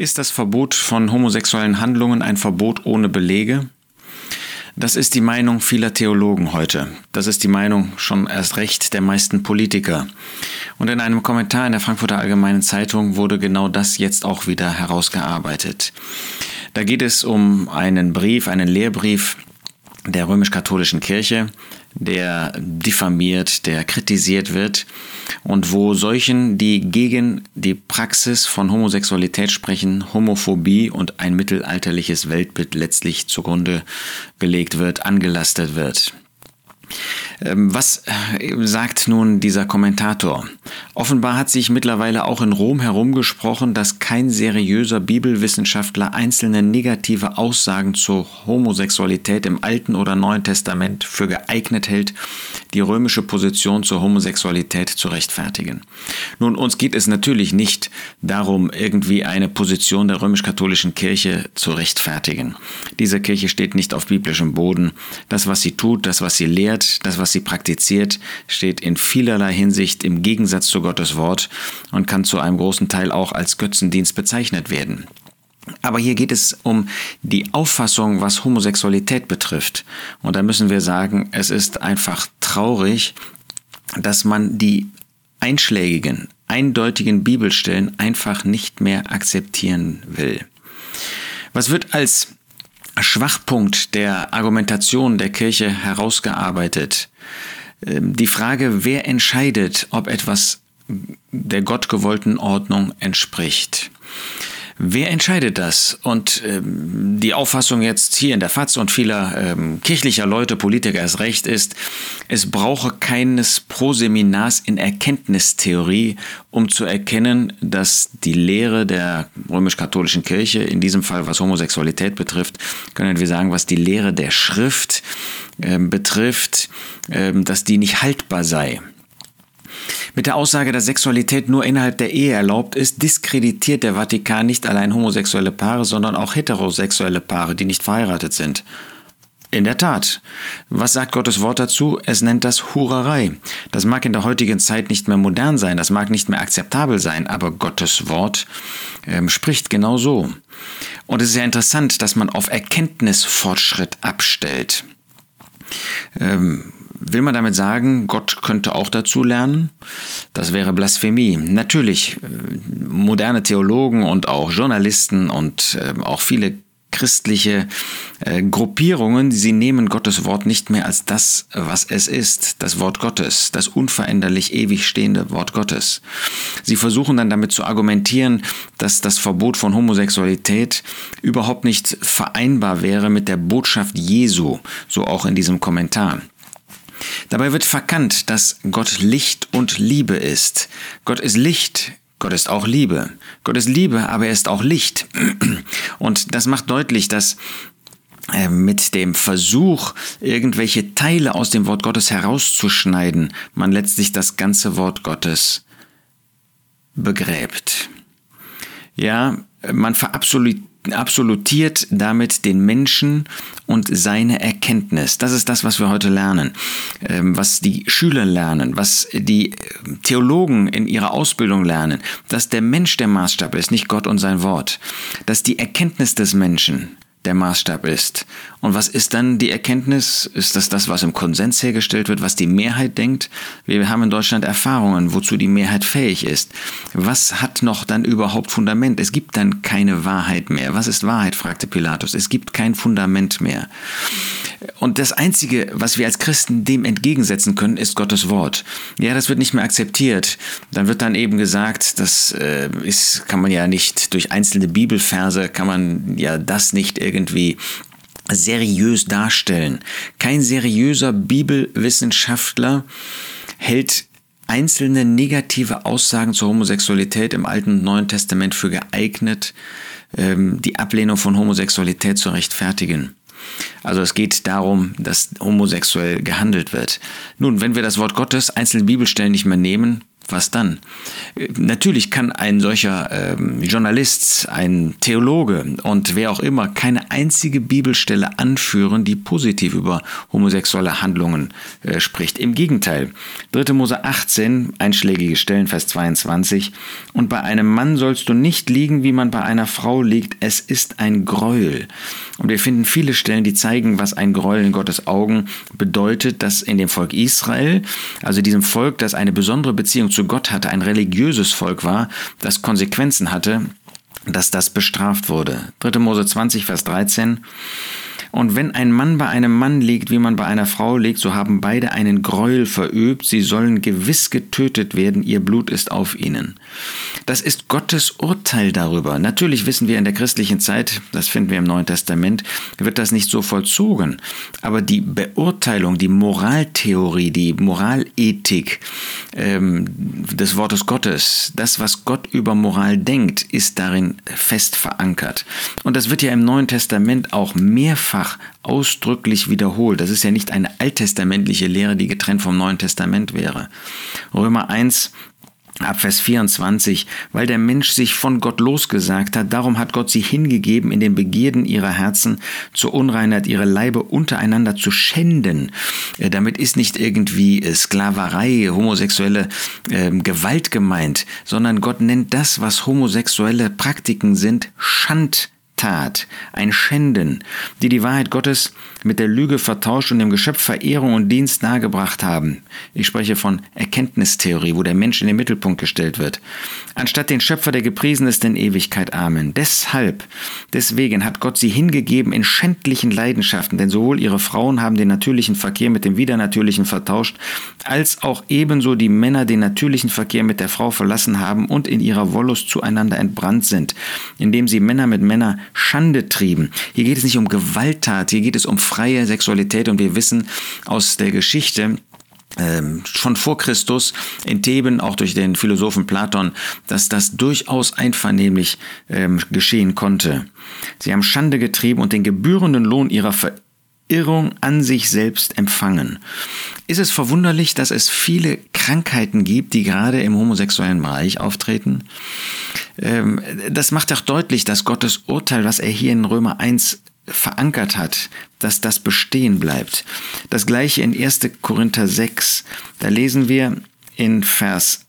Ist das Verbot von homosexuellen Handlungen ein Verbot ohne Belege? Das ist die Meinung vieler Theologen heute. Das ist die Meinung schon erst recht der meisten Politiker. Und in einem Kommentar in der Frankfurter Allgemeinen Zeitung wurde genau das jetzt auch wieder herausgearbeitet. Da geht es um einen Brief, einen Lehrbrief der römisch-katholischen Kirche, der diffamiert, der kritisiert wird und wo solchen, die gegen die Praxis von Homosexualität sprechen, Homophobie und ein mittelalterliches Weltbild letztlich zugrunde gelegt wird, angelastet wird. Ähm, was äh, sagt nun dieser Kommentator? Offenbar hat sich mittlerweile auch in Rom herumgesprochen, dass kein seriöser Bibelwissenschaftler einzelne negative Aussagen zur Homosexualität im Alten oder Neuen Testament für geeignet hält, die römische Position zur Homosexualität zu rechtfertigen. Nun, uns geht es natürlich nicht darum, irgendwie eine Position der römisch-katholischen Kirche zu rechtfertigen. Diese Kirche steht nicht auf biblischem Boden. Das, was sie tut, das, was sie lehrt, das, was sie praktiziert, steht in vielerlei Hinsicht im Gegensatz zu Gottes Wort und kann zu einem großen Teil auch als Götzendienst bezeichnet werden. Aber hier geht es um die Auffassung, was Homosexualität betrifft. Und da müssen wir sagen, es ist einfach traurig, dass man die einschlägigen, eindeutigen Bibelstellen einfach nicht mehr akzeptieren will. Was wird als Schwachpunkt der Argumentation der Kirche herausgearbeitet? Ähm, die Frage, wer entscheidet, ob etwas der gottgewollten Ordnung entspricht. Wer entscheidet das? Und ähm, die Auffassung jetzt hier in der FAZ und vieler ähm, kirchlicher Leute, Politiker erst recht ist, es brauche keines Proseminars in Erkenntnistheorie, um zu erkennen, dass die Lehre der römisch-katholischen Kirche, in diesem Fall was Homosexualität betrifft, können wir sagen, was die Lehre der Schrift äh, betrifft, äh, dass die nicht haltbar sei. Mit der Aussage, dass Sexualität nur innerhalb der Ehe erlaubt ist, diskreditiert der Vatikan nicht allein homosexuelle Paare, sondern auch heterosexuelle Paare, die nicht verheiratet sind. In der Tat. Was sagt Gottes Wort dazu? Es nennt das Hurerei. Das mag in der heutigen Zeit nicht mehr modern sein, das mag nicht mehr akzeptabel sein, aber Gottes Wort ähm, spricht genau so. Und es ist ja interessant, dass man auf Erkenntnisfortschritt abstellt. Ähm, Will man damit sagen, Gott könnte auch dazu lernen? Das wäre Blasphemie. Natürlich, äh, moderne Theologen und auch Journalisten und ähm, auch viele christliche äh, Gruppierungen, sie nehmen Gottes Wort nicht mehr als das, was es ist, das Wort Gottes, das unveränderlich ewig stehende Wort Gottes. Sie versuchen dann damit zu argumentieren, dass das Verbot von Homosexualität überhaupt nicht vereinbar wäre mit der Botschaft Jesu, so auch in diesem Kommentar. Dabei wird verkannt, dass Gott Licht und Liebe ist. Gott ist Licht, Gott ist auch Liebe. Gott ist Liebe, aber er ist auch Licht. Und das macht deutlich, dass äh, mit dem Versuch, irgendwelche Teile aus dem Wort Gottes herauszuschneiden, man letztlich das ganze Wort Gottes begräbt. Ja, man verabsolutiert absolutiert damit den Menschen und seine Erkenntnis. Das ist das, was wir heute lernen, ähm, was die Schüler lernen, was die Theologen in ihrer Ausbildung lernen, dass der Mensch der Maßstab ist, nicht Gott und sein Wort, dass die Erkenntnis des Menschen der Maßstab ist. Und was ist dann die Erkenntnis? Ist das das, was im Konsens hergestellt wird, was die Mehrheit denkt? Wir haben in Deutschland Erfahrungen, wozu die Mehrheit fähig ist. Was hat noch dann überhaupt Fundament? Es gibt dann keine Wahrheit mehr. Was ist Wahrheit? fragte Pilatus. Es gibt kein Fundament mehr. Und das Einzige, was wir als Christen dem entgegensetzen können, ist Gottes Wort. Ja, das wird nicht mehr akzeptiert. Dann wird dann eben gesagt, das äh, ist, kann man ja nicht durch einzelne Bibelverse, kann man ja das nicht irgendwie seriös darstellen. Kein seriöser Bibelwissenschaftler hält einzelne negative Aussagen zur Homosexualität im Alten und Neuen Testament für geeignet, ähm, die Ablehnung von Homosexualität zu rechtfertigen. Also es geht darum, dass homosexuell gehandelt wird. Nun, wenn wir das Wort Gottes, einzelne Bibelstellen nicht mehr nehmen, was dann? Natürlich kann ein solcher ähm, Journalist, ein Theologe und wer auch immer keine einzige Bibelstelle anführen, die positiv über homosexuelle Handlungen äh, spricht. Im Gegenteil. 3. Mose 18, einschlägige Stellen, Vers 22. Und bei einem Mann sollst du nicht liegen, wie man bei einer Frau liegt. Es ist ein Gräuel. Und wir finden viele Stellen, die zeigen, was ein Gräuel in Gottes Augen bedeutet, dass in dem Volk Israel, also diesem Volk, das eine besondere Beziehung zu Gott hatte, ein religiöses Volk war, das Konsequenzen hatte, dass das bestraft wurde. 3. Mose 20, Vers 13. Und wenn ein Mann bei einem Mann liegt, wie man bei einer Frau liegt, so haben beide einen Gräuel verübt, sie sollen gewiss getötet werden, ihr Blut ist auf ihnen. Das ist Gottes Urteil darüber. Natürlich wissen wir in der christlichen Zeit, das finden wir im Neuen Testament, wird das nicht so vollzogen. Aber die Beurteilung, die Moraltheorie, die Moralethik ähm, des Wortes Gottes, das, was Gott über Moral denkt, ist darin fest verankert. Und das wird ja im Neuen Testament auch mehrfach ausdrücklich wiederholt. Das ist ja nicht eine alttestamentliche Lehre, die getrennt vom Neuen Testament wäre. Römer 1 Ab Vers 24, weil der Mensch sich von Gott losgesagt hat, darum hat Gott sie hingegeben, in den Begierden ihrer Herzen zur Unreinheit ihre Leibe untereinander zu schänden. Äh, damit ist nicht irgendwie äh, Sklaverei, homosexuelle äh, Gewalt gemeint, sondern Gott nennt das, was homosexuelle Praktiken sind, Schand. Tat, ein Schänden, die die Wahrheit Gottes mit der Lüge vertauscht und dem Geschöpf Verehrung und Dienst nahegebracht haben. Ich spreche von Erkenntnistheorie, wo der Mensch in den Mittelpunkt gestellt wird. Anstatt den Schöpfer, der gepriesen ist in Ewigkeit. Amen. Deshalb, deswegen hat Gott sie hingegeben in schändlichen Leidenschaften, denn sowohl ihre Frauen haben den natürlichen Verkehr mit dem widernatürlichen vertauscht, als auch ebenso die Männer den natürlichen Verkehr mit der Frau verlassen haben und in ihrer Wollust zueinander entbrannt sind, indem sie Männer mit Männer Schande trieben. Hier geht es nicht um Gewalttat, hier geht es um freie Sexualität und wir wissen aus der Geschichte, ähm, schon vor Christus in Theben, auch durch den Philosophen Platon, dass das durchaus einvernehmlich ähm, geschehen konnte. Sie haben Schande getrieben und den gebührenden Lohn ihrer Verirrung an sich selbst empfangen. Ist es verwunderlich, dass es viele Krankheiten gibt, die gerade im homosexuellen Bereich auftreten? Ähm, das macht auch deutlich, dass Gottes Urteil, was er hier in Römer 1 verankert hat, dass das bestehen bleibt. Das gleiche in 1. Korinther 6. Da lesen wir in Vers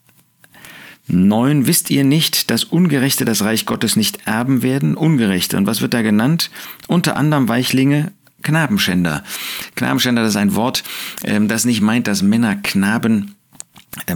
9, wisst ihr nicht, dass Ungerechte das Reich Gottes nicht erben werden? Ungerechte. Und was wird da genannt? Unter anderem Weichlinge, Knabenschänder. Knabenschänder, das ist ein Wort, ähm, das nicht meint, dass Männer Knaben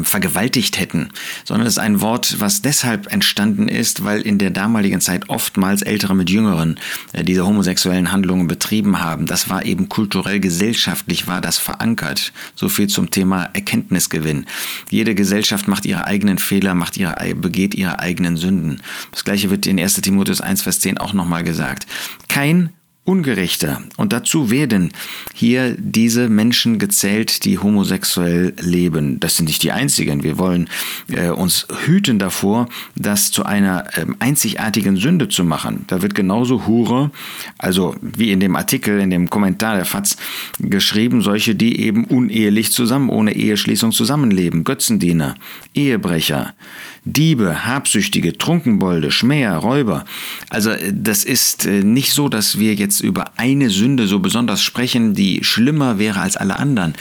vergewaltigt hätten, sondern es ist ein Wort, was deshalb entstanden ist, weil in der damaligen Zeit oftmals Ältere mit Jüngeren äh, diese homosexuellen Handlungen betrieben haben. Das war eben kulturell, gesellschaftlich war das verankert. So viel zum Thema Erkenntnisgewinn. Jede Gesellschaft macht ihre eigenen Fehler, macht ihre, begeht ihre eigenen Sünden. Das gleiche wird in 1 Timotheus 1, Vers 10 auch nochmal gesagt. Kein ungerechter. Und dazu werden hier diese Menschen gezählt, die homosexuell leben. Das sind nicht die einzigen. Wir wollen äh, uns hüten davor, das zu einer äh, einzigartigen Sünde zu machen. Da wird genauso Hure, also wie in dem Artikel, in dem Kommentar der FAZ geschrieben, solche, die eben unehelich zusammen, ohne Eheschließung zusammenleben. Götzendiener, Ehebrecher, Diebe, Habsüchtige, Trunkenbolde, Schmäher, Räuber. Also äh, das ist äh, nicht so, dass wir jetzt über eine Sünde so besonders sprechen, die schlimmer wäre als alle anderen.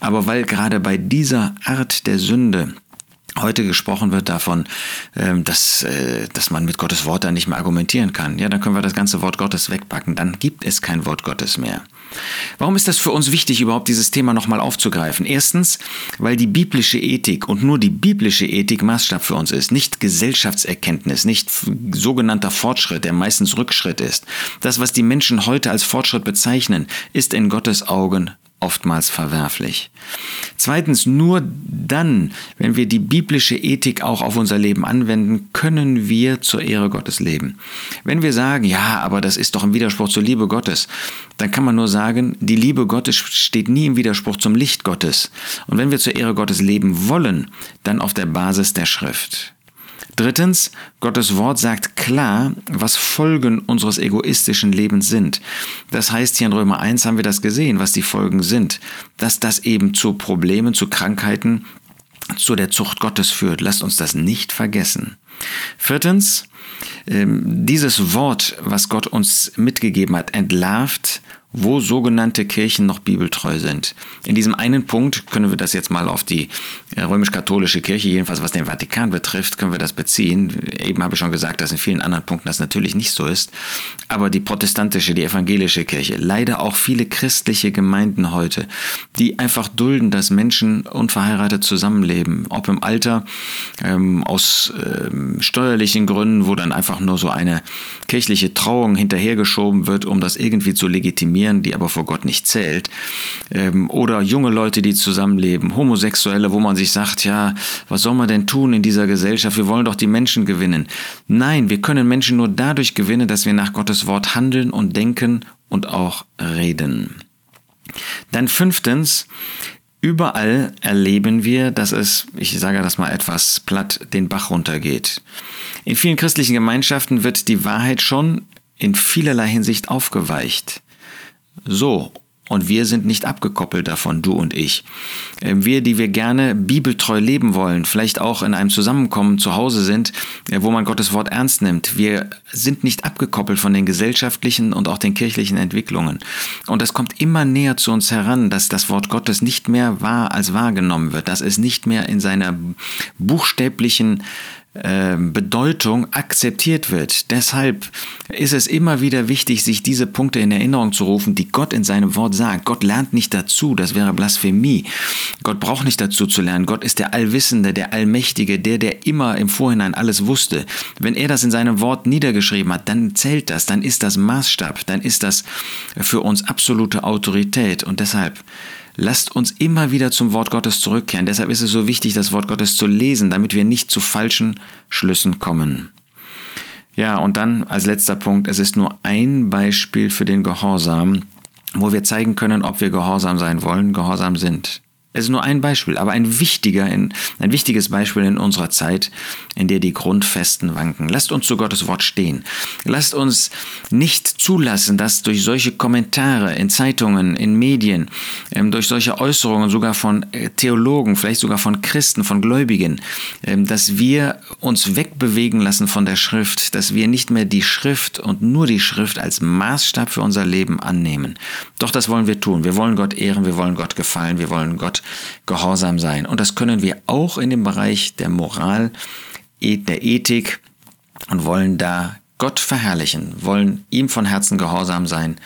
Aber weil gerade bei dieser Art der Sünde heute gesprochen wird davon, ähm, dass, äh, dass man mit Gottes Wort dann nicht mehr argumentieren kann. Ja, dann können wir das ganze Wort Gottes wegpacken. Dann gibt es kein Wort Gottes mehr. Warum ist das für uns wichtig, überhaupt dieses Thema nochmal aufzugreifen? Erstens, weil die biblische Ethik und nur die biblische Ethik Maßstab für uns ist, nicht Gesellschaftserkenntnis, nicht sogenannter Fortschritt, der meistens Rückschritt ist. Das, was die Menschen heute als Fortschritt bezeichnen, ist in Gottes Augen oftmals verwerflich. Zweitens, nur dann, wenn wir die biblische Ethik auch auf unser Leben anwenden, können wir zur Ehre Gottes leben. Wenn wir sagen, ja, aber das ist doch im Widerspruch zur Liebe Gottes, dann kann man nur sagen, die Liebe Gottes steht nie im Widerspruch zum Licht Gottes. Und wenn wir zur Ehre Gottes leben wollen, dann auf der Basis der Schrift. Drittens, Gottes Wort sagt klar, was Folgen unseres egoistischen Lebens sind. Das heißt, hier in Römer 1 haben wir das gesehen, was die Folgen sind. Dass das eben zu Problemen, zu Krankheiten zu der Zucht Gottes führt. Lasst uns das nicht vergessen. Viertens, ähm, dieses Wort, was Gott uns mitgegeben hat, entlarvt wo sogenannte Kirchen noch bibeltreu sind. In diesem einen Punkt können wir das jetzt mal auf die äh, römisch-katholische Kirche, jedenfalls was den Vatikan betrifft, können wir das beziehen. Eben habe ich schon gesagt, dass in vielen anderen Punkten das natürlich nicht so ist. Aber die protestantische, die evangelische Kirche, leider auch viele christliche Gemeinden heute, die einfach dulden, dass Menschen unverheiratet zusammenleben, ob im Alter, ähm, aus ähm, steuerlichen Gründen, wo dann einfach nur so eine kirchliche Trauung hinterhergeschoben wird, um das irgendwie zu legitimieren konsumieren, die aber vor Gott nicht zählt. Ähm, oder junge Leute, die zusammenleben, Homosexuelle, wo man sich sagt, ja, was soll man denn tun in dieser Gesellschaft? Wir wollen doch die Menschen gewinnen. Nein, wir können Menschen nur dadurch gewinnen, dass wir nach Gottes Wort handeln und denken und auch reden. Dann fünftens, Überall erleben wir, dass es, ich sage das mal etwas platt, den Bach runtergeht. In vielen christlichen Gemeinschaften wird die Wahrheit schon in vielerlei Hinsicht aufgeweicht. So, und wir sind nicht abgekoppelt davon, du und ich. Ähm, wir, die wir gerne bibeltreu leben wollen, vielleicht auch in einem Zusammenkommen zu Hause sind, äh, wo man Gottes Wort ernst nimmt. Wir sind nicht abgekoppelt von den gesellschaftlichen und auch den kirchlichen Entwicklungen. Und es kommt immer näher zu uns heran, dass das Wort Gottes nicht mehr wahr als wahrgenommen wird, dass es nicht mehr in seiner buchstäblichen Bedeutung akzeptiert wird. Deshalb ist es immer wieder wichtig, sich diese Punkte in Erinnerung zu rufen, die Gott in seinem Wort sagt. Gott lernt nicht dazu, das wäre Blasphemie. Gott braucht nicht dazu zu lernen. Gott ist der Allwissende, der Allmächtige, der, der immer im Vorhinein alles wusste. Wenn er das in seinem Wort niedergeschrieben hat, dann zählt das, dann ist das Maßstab, dann ist das für uns absolute Autorität. Und deshalb Lasst uns immer wieder zum Wort Gottes zurückkehren. Deshalb ist es so wichtig, das Wort Gottes zu lesen, damit wir nicht zu falschen Schlüssen kommen. Ja, und dann als letzter Punkt, es ist nur ein Beispiel für den Gehorsam, wo wir zeigen können, ob wir gehorsam sein wollen, gehorsam sind. Es ist nur ein Beispiel, aber ein wichtiger, ein wichtiges Beispiel in unserer Zeit, in der die Grundfesten wanken. Lasst uns zu Gottes Wort stehen. Lasst uns nicht zulassen, dass durch solche Kommentare in Zeitungen, in Medien, ähm, durch solche Äußerungen sogar von äh, Theologen, vielleicht sogar von Christen, von Gläubigen, ähm, dass wir uns wegbewegen lassen von der Schrift, dass wir nicht mehr die Schrift und nur die Schrift als Maßstab für unser Leben annehmen. Doch das wollen wir tun. Wir wollen Gott ehren, wir wollen Gott gefallen, wir wollen Gehorsam sein. Und das können wir auch in dem Bereich der Moral, der Ethik und wollen da Gott verherrlichen, wollen ihm von Herzen gehorsam sein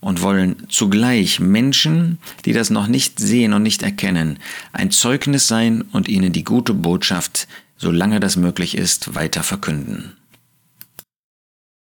und wollen zugleich Menschen, die das noch nicht sehen und nicht erkennen, ein Zeugnis sein und ihnen die gute Botschaft, solange das möglich ist, weiter verkünden.